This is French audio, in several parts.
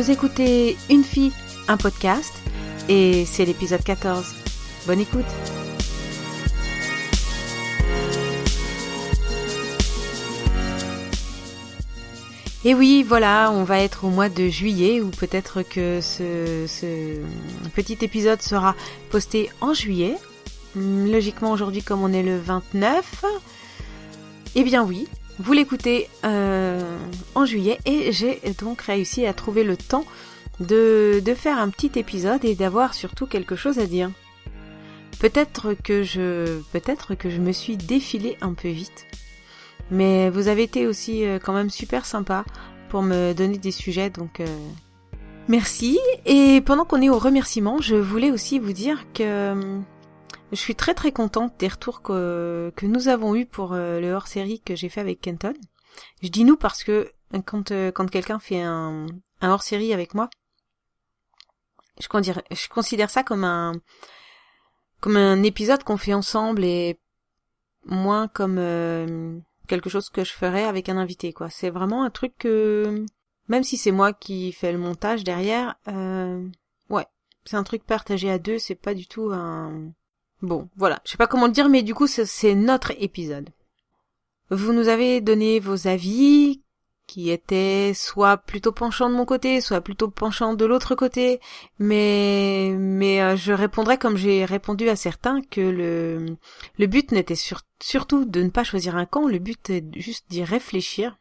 Vous écoutez Une fille, un podcast, et c'est l'épisode 14. Bonne écoute Et oui, voilà, on va être au mois de juillet, ou peut-être que ce, petit épisode sera posté en juillet. Logiquement, aujourd'hui, comme on est le 29, eh bien oui, vous l'écoutez euh, en juillet, et j'ai donc réussi à trouver le temps de, de faire un petit épisode et d'avoir surtout quelque chose à dire. Peut-être que je, peut-être que je me suis défilé un peu vite. Mais vous avez été aussi euh, quand même super sympa pour me donner des sujets, donc euh, merci. Et pendant qu'on est au remerciement, je voulais aussi vous dire que je suis très très contente des retours que, que nous avons eus pour le hors-série que j'ai fait avec Kenton. Je dis nous parce que quand, quand quelqu'un fait un, un hors-série avec moi, je, je considère ça comme un comme un épisode qu'on fait ensemble et moins comme quelque chose que je ferais avec un invité, quoi. C'est vraiment un truc que, même si c'est moi qui fais le montage derrière, euh, ouais, c'est un truc partagé à deux, c'est pas du tout un... Bon, voilà, je sais pas comment le dire, mais du coup, c'est notre épisode. Vous nous avez donné vos avis, qui était soit plutôt penchant de mon côté, soit plutôt penchant de l'autre côté, mais mais euh, je répondrai comme j'ai répondu à certains que le le but n'était surtout de ne pas choisir un camp, le but est juste d'y réfléchir.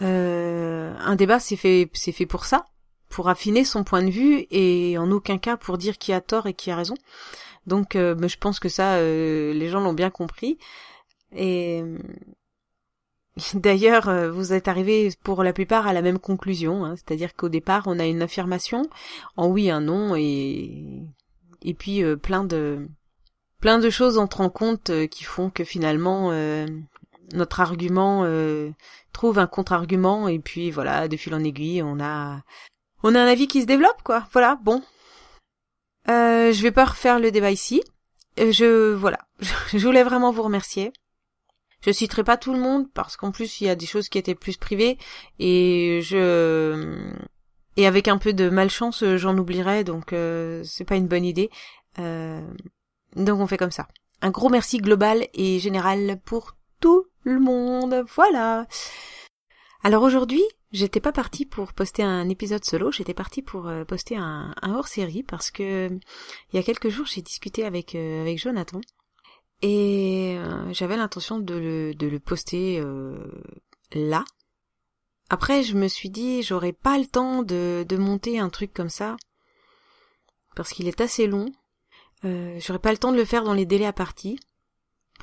Euh, un débat c'est fait c'est fait pour ça, pour affiner son point de vue et en aucun cas pour dire qui a tort et qui a raison. Donc euh, je pense que ça les gens l'ont bien compris et D'ailleurs, euh, vous êtes arrivés pour la plupart à la même conclusion, hein. c'est-à-dire qu'au départ, on a une affirmation en oui, un non, et et puis euh, plein de plein de choses entrent en compte euh, qui font que finalement notre argument trouve un contre-argument, et puis voilà, de fil en aiguille, on a on a un avis qui se développe, quoi. Voilà, bon. Je vais pas refaire le débat ici. Je voilà, je voulais vraiment vous remercier. Je citerai pas tout le monde parce qu'en plus il y a des choses qui étaient plus privées et je et avec un peu de malchance j'en oublierai donc euh, c'est pas une bonne idée. Euh, donc on fait comme ça. Un gros merci global et général pour tout le monde. Voilà. Alors aujourd'hui, j'étais pas partie pour poster un épisode solo, j'étais partie pour euh, poster un, hors-série parce que il y a quelques jours j'ai discuté avec avec Jonathan et euh, j'avais l'intention de le, de le poster euh, là. Après, je me suis dit, j'aurais pas le temps de, de monter un truc comme ça. Parce qu'il est assez long. Euh, j'aurais pas le temps de le faire dans les délais à partie.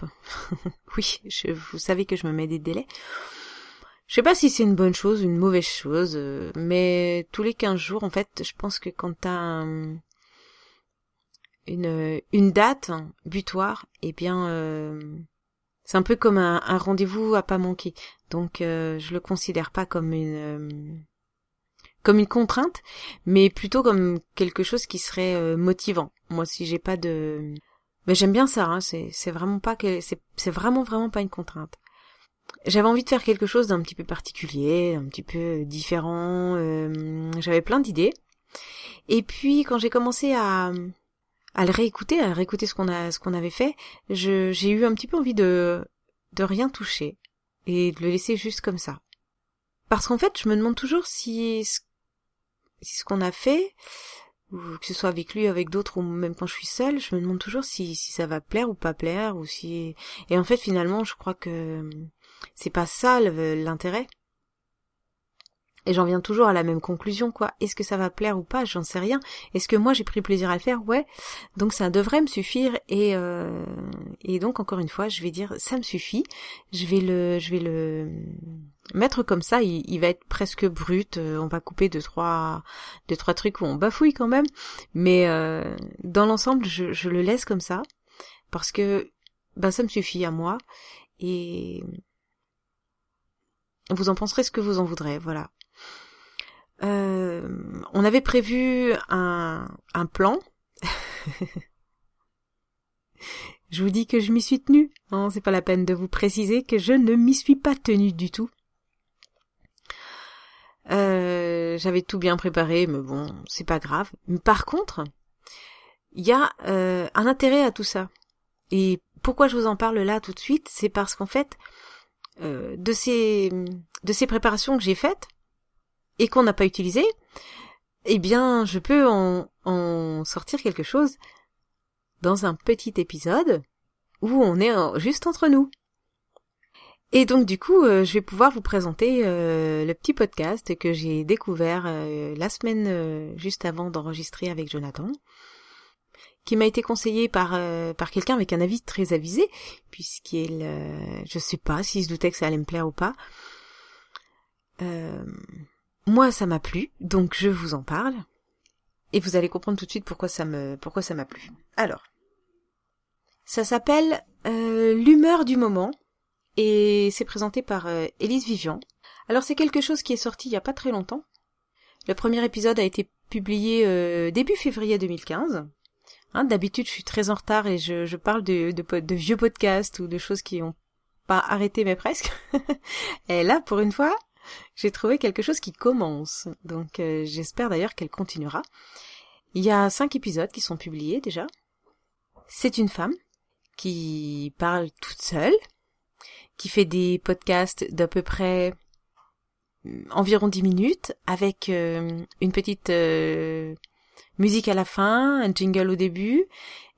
oui, je, vous savez que je me mets des délais. Je sais pas si c'est une bonne chose, une mauvaise chose, mais tous les 15 jours, en fait, je pense que quand t'as un, une, une date butoir, eh bien, euh, c'est un peu comme un, rendez-vous à pas manquer. Donc, euh, je le considère pas comme une euh, comme une contrainte, mais plutôt comme quelque chose qui serait motivant. Moi, si j'ai pas de, mais j'aime bien ça. Hein, c'est vraiment pas que c'est vraiment vraiment pas une contrainte. J'avais envie de faire quelque chose d'un petit peu particulier, un petit peu différent. J'avais plein d'idées. Et puis quand j'ai commencé à à le réécouter, à réécouter ce qu'on a, ce qu'on avait fait, je, j'ai eu un petit peu envie de, de rien toucher et de le laisser juste comme ça. Parce qu'en fait, je me demande toujours si, si ce qu'on a fait, ou que ce soit avec lui, avec d'autres, ou même quand je suis seule, je me demande toujours si, si ça va plaire ou pas plaire, ou si, et en fait, finalement, je crois que c'est pas ça l'intérêt. Et j'en viens toujours à la même conclusion, quoi. Est-ce que ça va plaire ou pas? J'en sais rien. Est-ce que moi j'ai pris plaisir à le faire? Ouais. Donc ça devrait me suffire. Et euh, et donc encore une fois, je vais dire ça me suffit. Je vais le je vais le mettre comme ça. Il, va être presque brut. Euh, on va couper deux trois deux trois trucs où on bafouille quand même. Mais euh, dans l'ensemble, je, je le laisse comme ça parce que ben ça me suffit à moi. Et vous en penserez ce que vous en voudrez, voilà. Euh, on avait prévu un, plan. je vous dis que je m'y suis tenue. Non, c'est pas la peine de vous préciser que je ne m'y suis pas tenue du tout. Euh, j'avais tout bien préparé, mais bon, c'est pas grave. Par contre, il y a euh, un intérêt à tout ça. Et pourquoi je vous en parle là tout de suite, c'est parce qu'en fait, euh, de ces de ces préparations que j'ai faites et qu'on n'a pas utilisées, eh bien, je peux en, en sortir quelque chose dans un petit épisode où on est juste entre nous. Et donc du coup, euh, je vais pouvoir vous présenter euh, le petit podcast que j'ai découvert la semaine juste avant d'enregistrer avec Jonathan, qui m'a été conseillé par par quelqu'un avec un avis très avisé, puisqu'il, je sais pas s'il se doutait que ça allait me plaire ou pas. moi, ça m'a plu, donc je vous en parle, et vous allez comprendre tout de suite pourquoi ça me pourquoi ça m'a plu. Alors, ça s'appelle l'humeur du moment et c'est présenté par euh, Élise Vivian. Alors c'est quelque chose qui est sorti il y a pas très longtemps. Le premier épisode a été publié euh, début février 2015. Hein, D'habitude, je suis très en retard et je, je parle de, de, de, vieux podcasts ou de choses qui ont pas arrêté mais presque. et là, pour une fois, j'ai trouvé quelque chose qui commence. Donc euh, j'espère d'ailleurs qu'elle continuera. Il y a cinq épisodes qui sont publiés déjà. C'est une femme qui parle toute seule, qui fait des podcasts d'à peu près mm, environ 10 minutes avec euh, une petite euh, musique à la fin, un jingle au début.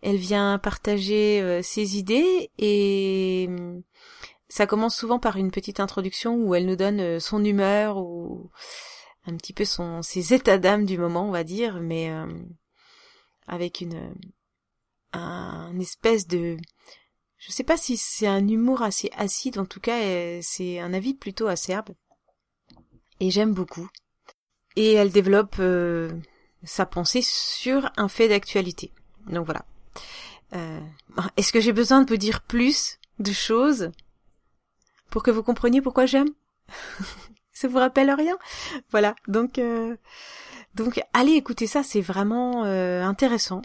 Elle vient partager euh, ses idées et mm, ça commence souvent par une petite introduction où elle nous donne son humeur ou un petit peu son ses états d'âme du moment, on va dire, mais avec une un espèce de je sais pas si c'est un humour assez acide, en tout cas, euh, c'est un avis plutôt acerbe. Et j'aime beaucoup. Et elle développe euh, sa pensée sur un fait d'actualité. Donc voilà. Euh, est-ce que j'ai besoin de vous dire plus de choses pour que vous compreniez pourquoi j'aime? Ça vous rappelle rien? Voilà. Donc, donc allez écouter ça, c'est vraiment intéressant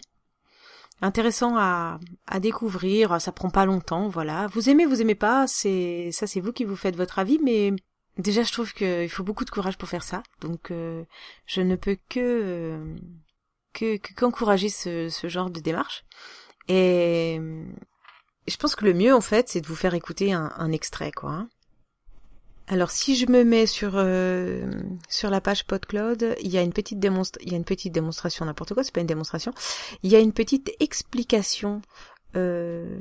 intéressant à, à découvrir. Ça prend pas longtemps, voilà. Vous aimez, vous aimez pas, c'est ça, c'est vous qui vous faites votre avis, mais déjà je trouve qu'il faut beaucoup de courage pour faire ça. Donc euh, je ne peux que euh, que qu'encourager ce, ce genre de démarche. Et je pense que le mieux en fait, c'est de vous faire écouter un, un extrait, quoi. Hein. Alors si je me mets sur euh, sur la page PodCloud, il y a une petite démonstra il y a une petite démonstration n'importe quoi, c'est pas une démonstration. Il y a une petite explication euh,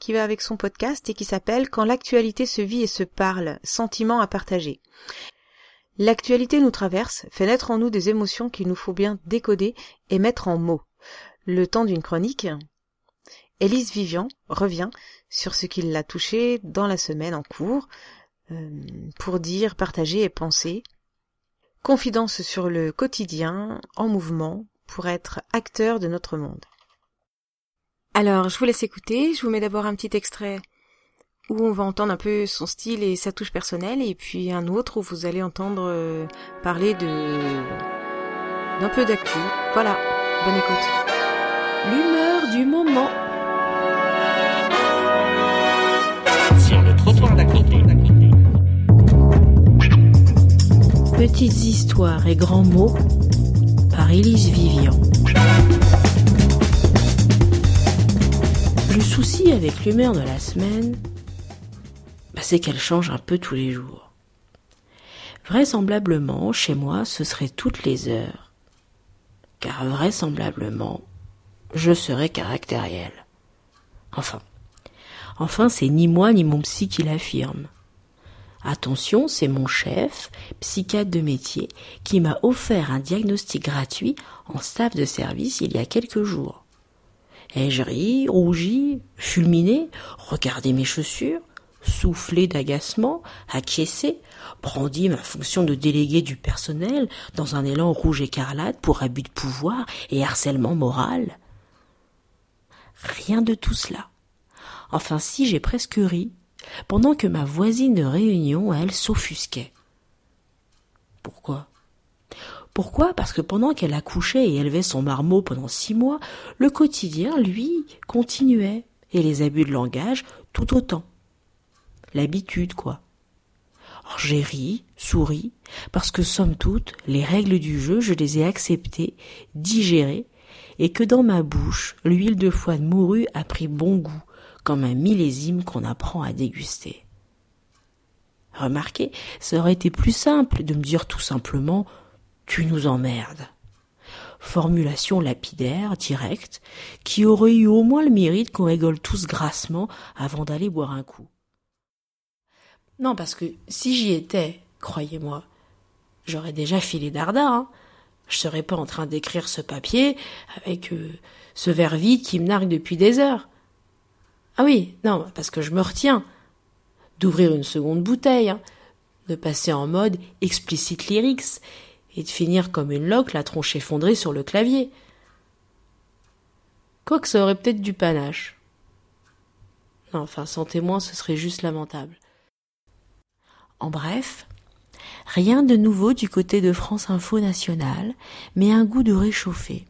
qui va avec son podcast et qui s'appelle Quand l'actualité se vit et se parle, sentiments à partager. L'actualité nous traverse, fait naître en nous des émotions qu'il nous faut bien décoder et mettre en mots. Le temps d'une chronique, Élise Vivian revient sur ce qui l'a touché dans la semaine en cours, euh, pour dire, partager et penser. Confidence sur le quotidien, en mouvement, pour être acteur de notre monde. Alors, je vous laisse écouter, je vous mets d'abord un petit extrait où on va entendre un peu son style et sa touche personnelle, et puis un autre où vous allez entendre euh, parler de d'un peu d'actu. Voilà, bonne écoute. L'humeur du moment. Sur le trottoir d'à Petites histoires et grands mots par Élise Vivian. Avec l'humeur de la semaine, bah, c'est qu'elle change un peu tous les jours. Vraisemblablement, chez moi, ce serait toutes les heures. Car vraisemblablement, je serais caractériel. Enfin. Enfin, c'est ni moi ni mon psy qui l'affirme. Attention, c'est mon chef, psychiatre de métier, qui m'a offert un diagnostic gratuit en staff de service il y a quelques jours. Ai-je ri, rougi, fulminé, regardé mes chaussures, soufflé d'agacement, acquiescé, brandi ma fonction de délégué du personnel dans un élan rouge écarlate pour abus de pouvoir et harcèlement moral? Rien de tout cela. Enfin si j'ai presque ri, pendant que ma voisine de réunion, elle, s'offusquait. Pourquoi? Pourquoi? Parce que pendant qu'elle accouchait et élevait son marmot pendant six mois, le quotidien, lui, continuait, et les abus de langage tout autant. L'habitude, quoi. j'ai ri, souri, parce que somme toute, les règles du jeu, je les ai acceptées, digérées, et que dans ma bouche, l'huile de foie de morue a pris bon goût, comme un millésime qu'on apprend à déguster. Remarquez, ça aurait été plus simple de me dire tout simplement Tu nous emmerdes. Formulation lapidaire, directe, qui aurait eu au moins le mérite qu'on rigole tous grassement avant d'aller boire un coup. Non, parce que si j'y étais, croyez-moi, j'aurais déjà filé dardard. Hein. Je serais pas en train d'écrire ce papier avec euh, ce verre vide qui me nargue depuis des heures. Ah oui, non, parce que je me retiens d'ouvrir une seconde bouteille, hein, de passer en mode explicite lyrics et de finir comme une loque la tronche effondrée sur le clavier. Quoique ça aurait peut-être du panache. Enfin, sans témoin, ce serait juste lamentable. En bref, rien de nouveau du côté de France Info Nationale, mais un goût de réchauffé.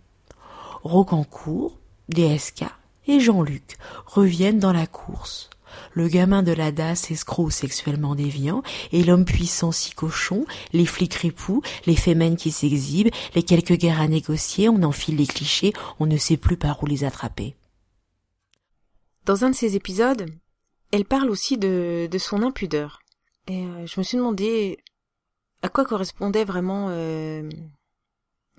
Rocancourt, DSK et Jean-Luc reviennent dans la course. Le gamin de la DAS escroc sexuellement déviant, et l'homme puissant si cochon, les flics ripoux, les fémènes qui s'exhibent, les quelques guerres à négocier, on enfile les clichés, on ne sait plus par où les attraper. Dans un de ces épisodes, elle parle aussi de, de son impudeur. Et euh, je me suis demandé à quoi correspondait vraiment euh,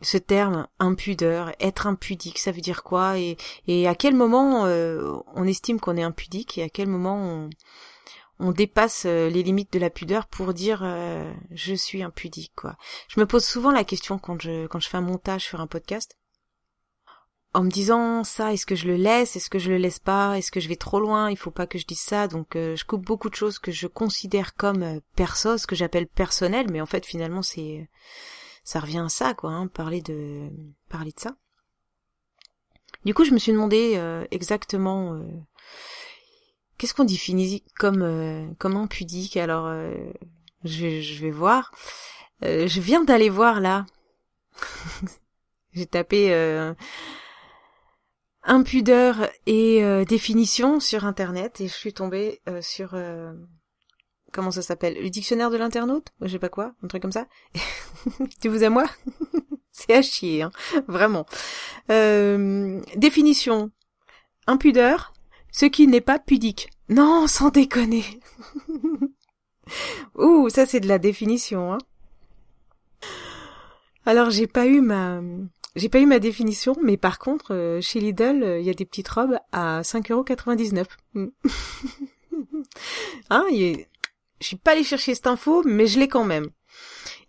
ce terme impudeur, être impudique, ça veut dire quoi et, à quel moment euh, on estime qu'on est impudique et à quel moment on, dépasse les limites de la pudeur pour dire je suis impudique quoi. Je me pose souvent la question quand je quand je fais un montage sur un podcast en me disant ça, est-ce que je le laisse, est-ce que je le laisse pas, est-ce que je vais trop loin, il faut pas que je dise ça, donc euh, je coupe beaucoup de choses que je considère comme euh, perso, ce que j'appelle personnel, mais en fait finalement c'est ça revient à ça quoi, hein, parler de parler de ça. Du coup je me suis demandé euh, exactement qu'est-ce qu'on définit comme comme impudique? Alors je, je vais voir. je viens d'aller voir là. J'ai tapé impudeur et euh, définition sur internet et je suis tombée euh, sur euh, comment ça s'appelle le dictionnaire de l'internaute je sais pas quoi un truc comme ça. Tu vous à moi? C'est à chier hein, vraiment. Définition. Impudeur ce qui n'est pas pudique. Non sans déconner. Ouh ça c'est de la définition hein. Alors j'ai pas eu ma définition, mais par contre, euh, chez Lidl, euh, il y a des petites robes à 5,99€. Mm. hein, je suis pas allée chercher cette info, mais je l'ai quand même.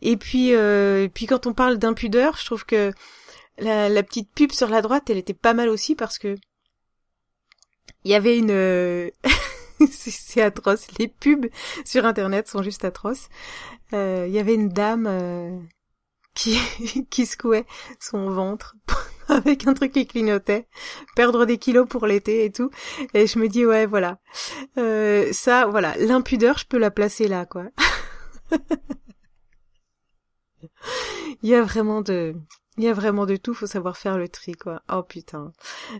Et puis, euh, puis quand on parle d'impudeur, je trouve que la, petite pub sur la droite, elle était pas mal aussi parce que il y avait une... c'est atroce. Les pubs sur Internet sont juste atroces. Il y avait une dame qui, qui secouait son ventre avec un truc qui clignotait, perdre des kilos pour l'été et tout. Et je me dis ouais voilà, euh, ça voilà, l'impudeur je peux la placer là quoi. il y a vraiment de, il y a vraiment de tout, faut savoir faire le tri quoi. Oh putain.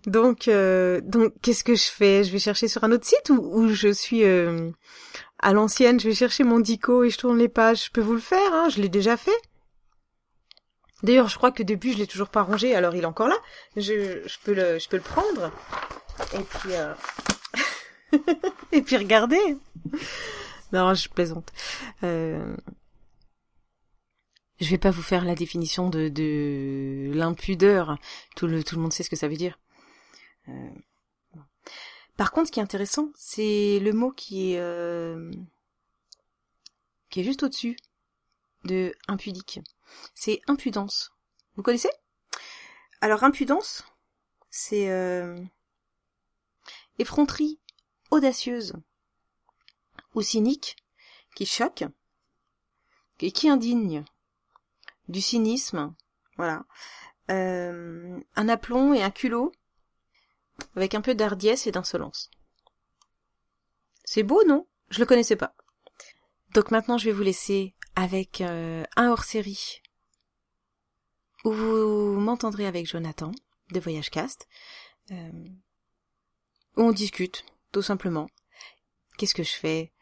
Donc euh, donc qu'est-ce que je fais? Je vais chercher sur un autre site ou je suis euh, à l'ancienne, je vais chercher mon dico et je tourne les pages. Je peux vous le faire, hein, je l'ai déjà fait. D'ailleurs, je crois que depuis, je l'ai toujours pas rangé, alors il est encore là. Je, peux le, prendre. Et puis, euh... et puis regarder. Non, je plaisante. Euh... Je vais pas vous faire la définition de, de l'impudeur. Tout le, monde sait ce que ça veut dire. Euh... Par contre, ce qui est intéressant, c'est le mot qui est, euh... qui est juste au-dessus de impudique c'est impudence. Vous connaissez? Alors impudence, c'est euh, effronterie audacieuse ou cynique qui choque et qui indigne du cynisme, voilà, euh, un aplomb et un culot avec un peu d'hardiesse et d'insolence. C'est beau, non? Je le connaissais pas. Donc maintenant, je vais vous laisser avec euh, un hors-série où vous m'entendrez avec Jonathan de Voyage Cast, euh, où on discute tout simplement. Qu'est-ce que je fais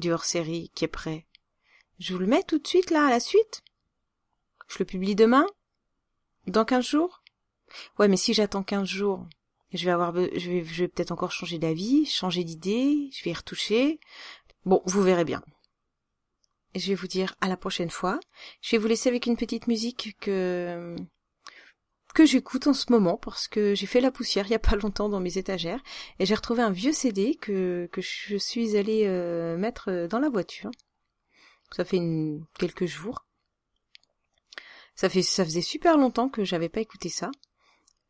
du hors-série qui est prêt? Je vous le mets tout de suite là à la suite? Je le publie demain? Dans quinze jours? Ouais, mais si j'attends quinze jours, je vais avoir, je vais, je vais peut-être encore changer d'avis, changer d'idée, je vais y retoucher. Bon, vous verrez bien. Je vais vous dire à la prochaine fois. Je vais vous laisser avec une petite musique que que j'écoute en ce moment parce que j'ai fait la poussière il y a pas longtemps dans mes étagères et j'ai retrouvé un vieux CD que que je suis allée euh, mettre dans la voiture. Ça fait une, quelques jours. Ça fait ça faisait super longtemps que j'avais pas écouté ça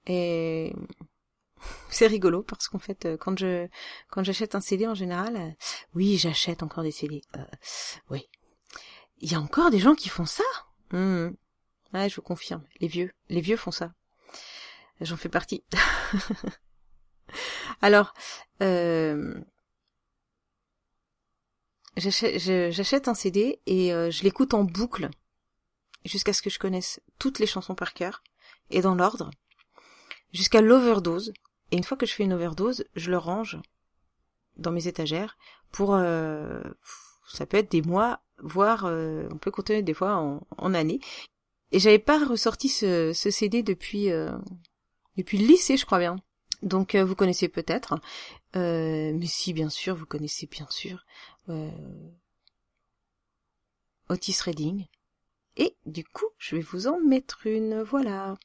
et c'est rigolo parce qu'en fait quand je quand j'achète un CD en général euh, oui j'achète encore des CD euh, oui il y a encore des gens qui font ça. Mmh. ouais je vous confirme. Les vieux. Les vieux font ça. J'en fais partie. Alors euh, j'achète un CD et euh, je l'écoute en boucle jusqu'à ce que je connaisse toutes les chansons par cœur et dans l'ordre jusqu'à l'overdose. Et une fois que je fais une overdose, je le range dans mes étagères pour euh, ça peut être des mois, voire euh, on peut compter des fois en, en années. Et j'avais pas ressorti ce, ce CD depuis euh, depuis le lycée, je crois bien. Donc euh, vous connaissez peut-être, mais si bien sûr vous connaissez bien sûr Otis Redding. Et du coup, je vais vous en mettre une, voilà.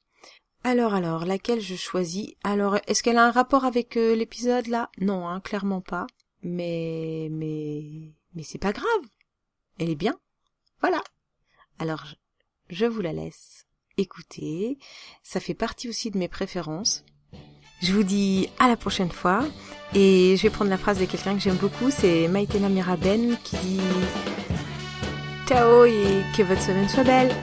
Alors, alors, laquelle je choisis? Alors, est-ce qu'elle a un rapport avec l'épisode là? Non, hein, clairement pas. Mais, mais, mais c'est pas grave. Elle est bien. Voilà. Alors, je, vous la laisse. Écoutez, ça fait partie aussi de mes préférences. Je vous dis à la prochaine fois. Et je vais prendre la phrase de quelqu'un que j'aime beaucoup, c'est Maïtena Miraben qui dit Ciao et que votre semaine soit belle